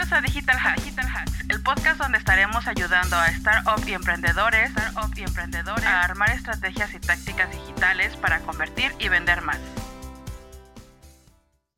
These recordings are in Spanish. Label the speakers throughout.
Speaker 1: Bienvenidos a Digital Hacks, Digital Hacks, el podcast donde estaremos ayudando a startup y emprendedores, startup y emprendedores a armar estrategias y tácticas digitales para convertir y vender más.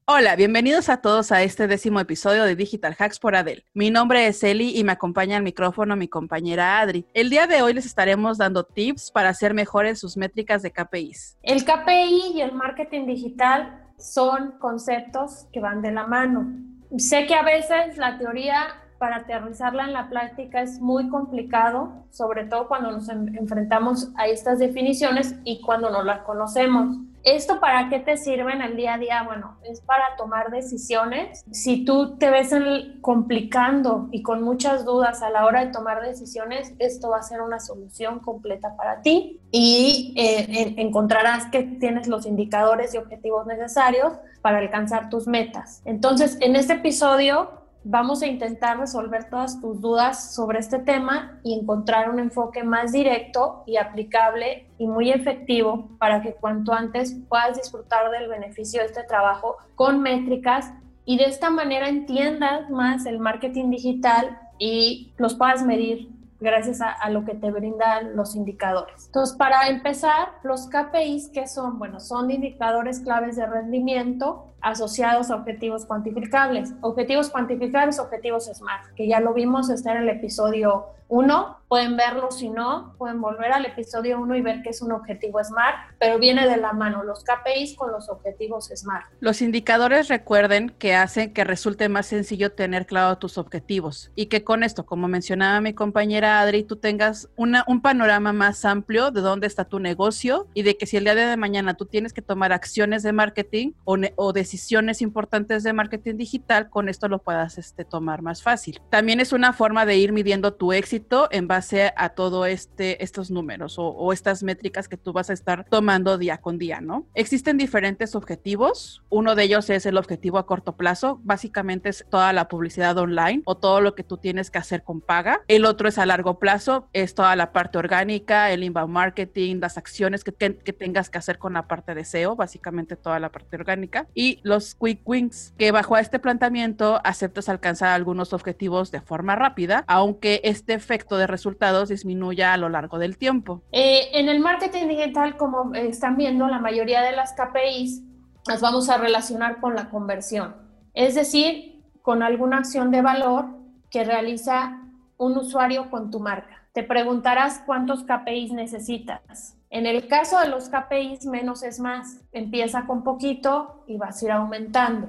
Speaker 1: Hola, bienvenidos a todos a este décimo episodio de Digital Hacks por Adel. Mi nombre es Eli y me acompaña al micrófono mi compañera Adri. El día de hoy les estaremos dando tips para hacer mejores sus métricas de KPIs.
Speaker 2: El KPI y el marketing digital son conceptos que van de la mano. Sé que a veces la teoría para aterrizarla en la práctica es muy complicado, sobre todo cuando nos enfrentamos a estas definiciones y cuando no las conocemos. ¿Esto para qué te sirve en el día a día? Bueno, es para tomar decisiones. Si tú te ves complicando y con muchas dudas a la hora de tomar decisiones, esto va a ser una solución completa para ti y eh, encontrarás que tienes los indicadores y objetivos necesarios para alcanzar tus metas. Entonces, en este episodio Vamos a intentar resolver todas tus dudas sobre este tema y encontrar un enfoque más directo y aplicable y muy efectivo para que cuanto antes puedas disfrutar del beneficio de este trabajo con métricas y de esta manera entiendas más el marketing digital y los puedas medir gracias a, lo que te brindan los indicadores. Entonces, para empezar, los KPIs, ¿qué son? Bueno, son indicadores claves de rendimiento asociados a objetivos cuantificables. Objetivos cuantificables, objetivos SMART, que ya lo vimos estar en el episodio 1. Pueden verlo, si no, pueden volver al episodio 1 y ver que es un objetivo SMART, pero viene de la mano los KPIs con los objetivos SMART.
Speaker 1: Los indicadores recuerden que hacen que resulte más sencillo tener claro tus objetivos y que con esto, como mencionaba mi compañera Adri, tú tengas una, un panorama más amplio de dónde está tu negocio y de que si el día de mañana tú tienes que tomar acciones de marketing o, o decisiones importantes de marketing digital, con esto lo puedas este, tomar más fácil. También es una forma de ir midiendo tu éxito en base a todo este, estos números o, estas métricas que tú vas a estar tomando día con día, ¿no? Existen diferentes objetivos. Uno de ellos es el objetivo a corto plazo. Básicamente es toda la publicidad online o todo lo que tú tienes que hacer con paga. El otro es a largo plazo, es toda la parte orgánica, el inbound marketing, las acciones que, que tengas que hacer con la parte de SEO, básicamente toda la parte orgánica. Y los quick wins, que bajo este planteamiento aceptas alcanzar algunos objetivos de forma rápida, aunque este efecto de resultados disminuya a lo largo del tiempo.
Speaker 2: Eh, en el marketing digital, como están viendo, la mayoría de las KPIs las vamos a relacionar con la conversión, es decir, con alguna acción de valor que realiza un usuario con tu marca. Te preguntarás cuántos KPIs necesitas. En el caso de los KPIs, menos es más. Empieza con poquito y vas a ir aumentando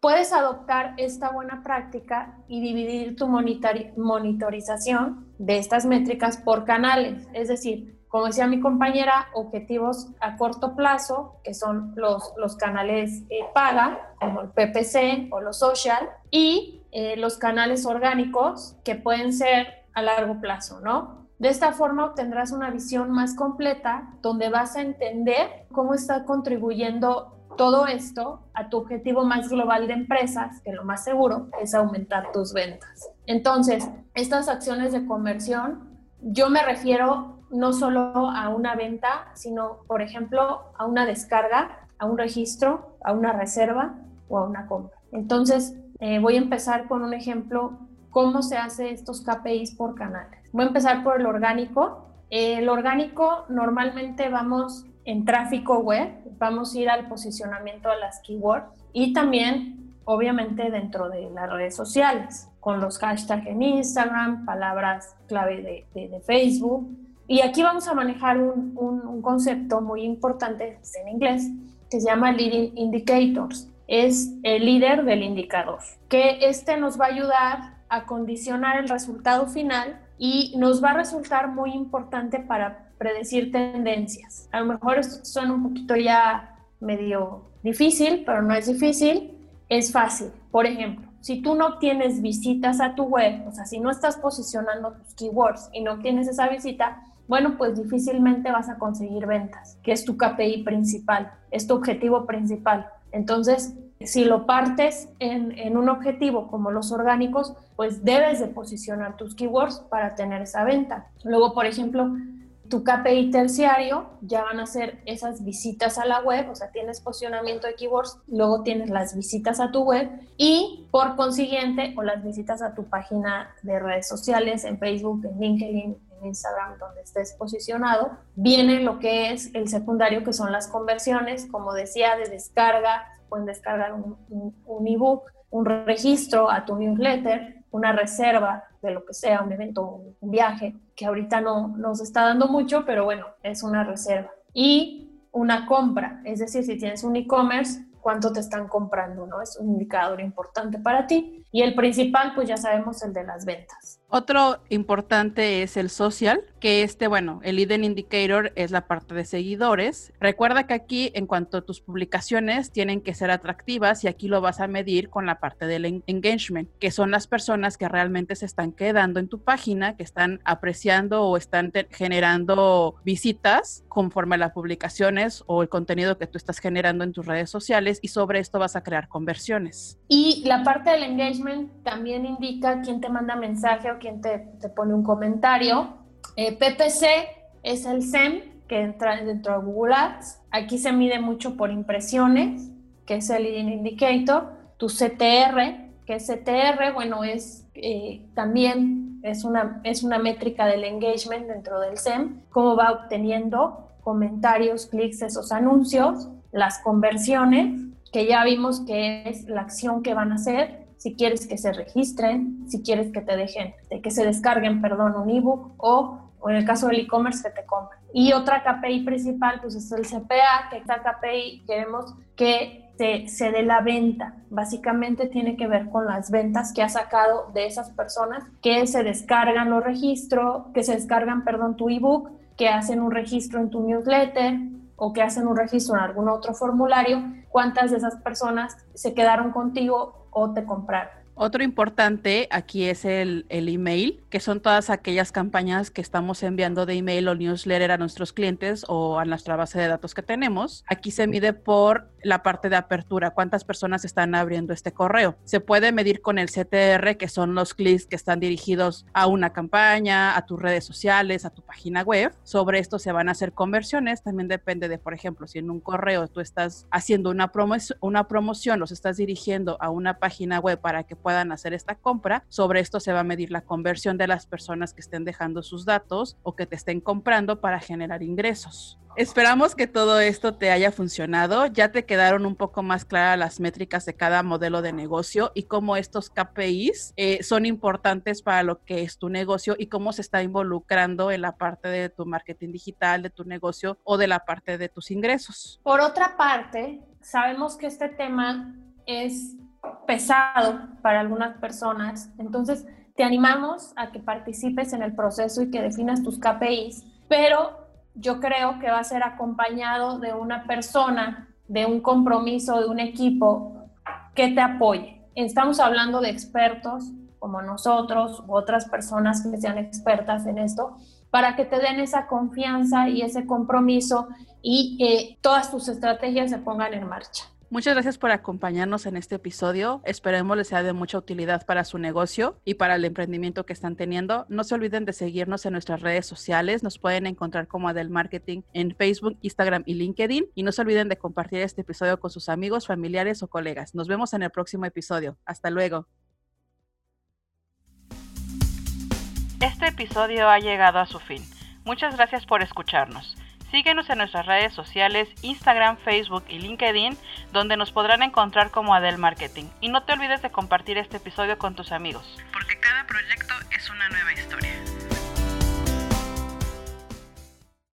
Speaker 2: puedes adoptar esta buena práctica y dividir tu monitorización de estas métricas por canales. Es decir, como decía mi compañera, objetivos a corto plazo, que son los, los canales eh, paga, como el PPC o los social, y eh, los canales orgánicos, que pueden ser a largo plazo, ¿no? De esta forma obtendrás una visión más completa donde vas a entender cómo está contribuyendo todo esto a tu objetivo más global de empresas, que lo más seguro es aumentar tus ventas. Entonces, estas acciones de conversión, yo me refiero no solo a una venta, sino, por ejemplo, a una descarga, a un registro, a una reserva o a una compra. Entonces, eh, voy a empezar con un ejemplo, cómo se hace estos KPIs por canales. Voy a empezar por el orgánico. El orgánico normalmente vamos en tráfico web, vamos a ir al posicionamiento de las keywords y también, obviamente, dentro de las redes sociales, con los hashtags en Instagram, palabras clave de, Facebook. Y aquí vamos a manejar un, un, concepto muy importante en inglés que se llama Leading Indicators. Es el líder del indicador, que este nos va a ayudar a condicionar el resultado final y nos va a resultar muy importante para predecir tendencias. A lo mejor suena un poquito ya medio difícil, pero no es difícil, es fácil. Por ejemplo, si tú no tienes visitas a tu web, o sea, si no estás posicionando tus keywords y no tienes esa visita, bueno, pues difícilmente vas a conseguir ventas, que es tu KPI principal, es tu objetivo principal. Entonces, si lo partes en, en, un objetivo como los orgánicos, pues debes de posicionar tus keywords para tener esa venta. Luego, por ejemplo, tu KPI terciario ya van a ser esas visitas a la web, o sea, tienes posicionamiento de keywords, luego tienes las visitas a tu web y por consiguiente, o las visitas a tu página de redes sociales, en Facebook, en LinkedIn, en Instagram, donde estés posicionado, viene lo que es el secundario, que son las conversiones, como decía, de descarga, pueden descargar un, un ebook, un registro a tu newsletter, una reserva de lo que sea, un evento, un viaje, que ahorita no nos está dando mucho, pero bueno, es una reserva. Y una compra, es decir, si tienes un e-commerce, cuánto te están comprando, ¿no? Es un indicador importante para ti. Y el principal, pues ya sabemos, el de las ventas.
Speaker 1: Otro importante es el social, que este, bueno, el leading indicator es la parte de seguidores. Recuerda que aquí, en cuanto a tus publicaciones, tienen que ser atractivas y aquí lo vas a medir con la parte del engagement, que son las personas que realmente se están quedando en tu página, que están apreciando o están generando visitas conforme a las publicaciones o el contenido que tú estás generando en tus redes sociales y sobre esto vas a crear conversiones.
Speaker 2: Y la parte del engagement también indica quién te manda mensaje o quién te, pone un comentario. Eh, PPC es el SEM que entra dentro de Google Ads. Aquí se mide mucho por impresiones, que es el leading indicator. Tu CTR, que es CTR, bueno, es eh, también es una, es una métrica del engagement dentro del SEM, cómo va obteniendo comentarios, clics, esos anuncios, las conversiones, que ya vimos que es la acción que van a hacer, si quieres que se registren, si quieres que te dejen, que se descarguen, perdón, un ebook o, o en el caso del e-commerce que te compren. Y otra KPI principal, pues es el CPA, que esta KPI queremos que se, se dé la venta. Básicamente tiene que ver con las ventas que ha sacado de esas personas que se descargan los registros, que se descargan, perdón, tu ebook, que hacen un registro en tu newsletter, o que hacen un registro en algún otro formulario, cuántas de esas personas se quedaron contigo o te compraron.
Speaker 1: Otro importante aquí es el, el, email, que son todas aquellas campañas que estamos enviando de email o newsletter a nuestros clientes o a nuestra base de datos que tenemos. Aquí se mide por la parte de apertura, cuántas personas están abriendo este correo. Se puede medir con el CTR, que son los clics que están dirigidos a una campaña, a tus redes sociales, a tu página web. Sobre esto se van a hacer conversiones. También depende de, por ejemplo, si en un correo tú estás haciendo una, una promoción, los estás dirigiendo a una página web para que puedan puedan hacer esta compra. Sobre esto se va a medir la conversión de las personas que estén dejando sus datos o que te estén comprando para generar ingresos. Esperamos que todo esto te haya funcionado. Ya te quedaron un poco más claras las métricas de cada modelo de negocio y cómo estos KPIs eh, son importantes para lo que es tu negocio y cómo se está involucrando en la parte de tu marketing digital, de tu negocio o de la parte de tus ingresos.
Speaker 2: Por otra parte, sabemos que este tema es pesado para algunas personas. Entonces, te animamos a que participes en el proceso y que definas tus KPIs, pero yo creo que va a ser acompañado de una persona, de un compromiso, de un equipo que te apoye. Estamos hablando de expertos como nosotros u otras personas que sean expertas en esto, para que te den esa confianza y ese compromiso y que todas tus estrategias se pongan en marcha.
Speaker 1: Muchas gracias por acompañarnos en este episodio. Esperemos les sea de mucha utilidad para su negocio y para el emprendimiento que están teniendo. No se olviden de seguirnos en nuestras redes sociales. Nos pueden encontrar como Adel Marketing en Facebook, Instagram y LinkedIn. Y no se olviden de compartir este episodio con sus amigos, familiares o colegas. Nos vemos en el próximo episodio. Hasta luego. Este episodio ha llegado a su fin. Muchas gracias por escucharnos. Síguenos en nuestras redes sociales, Instagram, Facebook y LinkedIn, donde nos podrán encontrar como Adel Marketing. Y no te olvides de compartir este episodio con tus amigos. Porque cada proyecto es una nueva idea.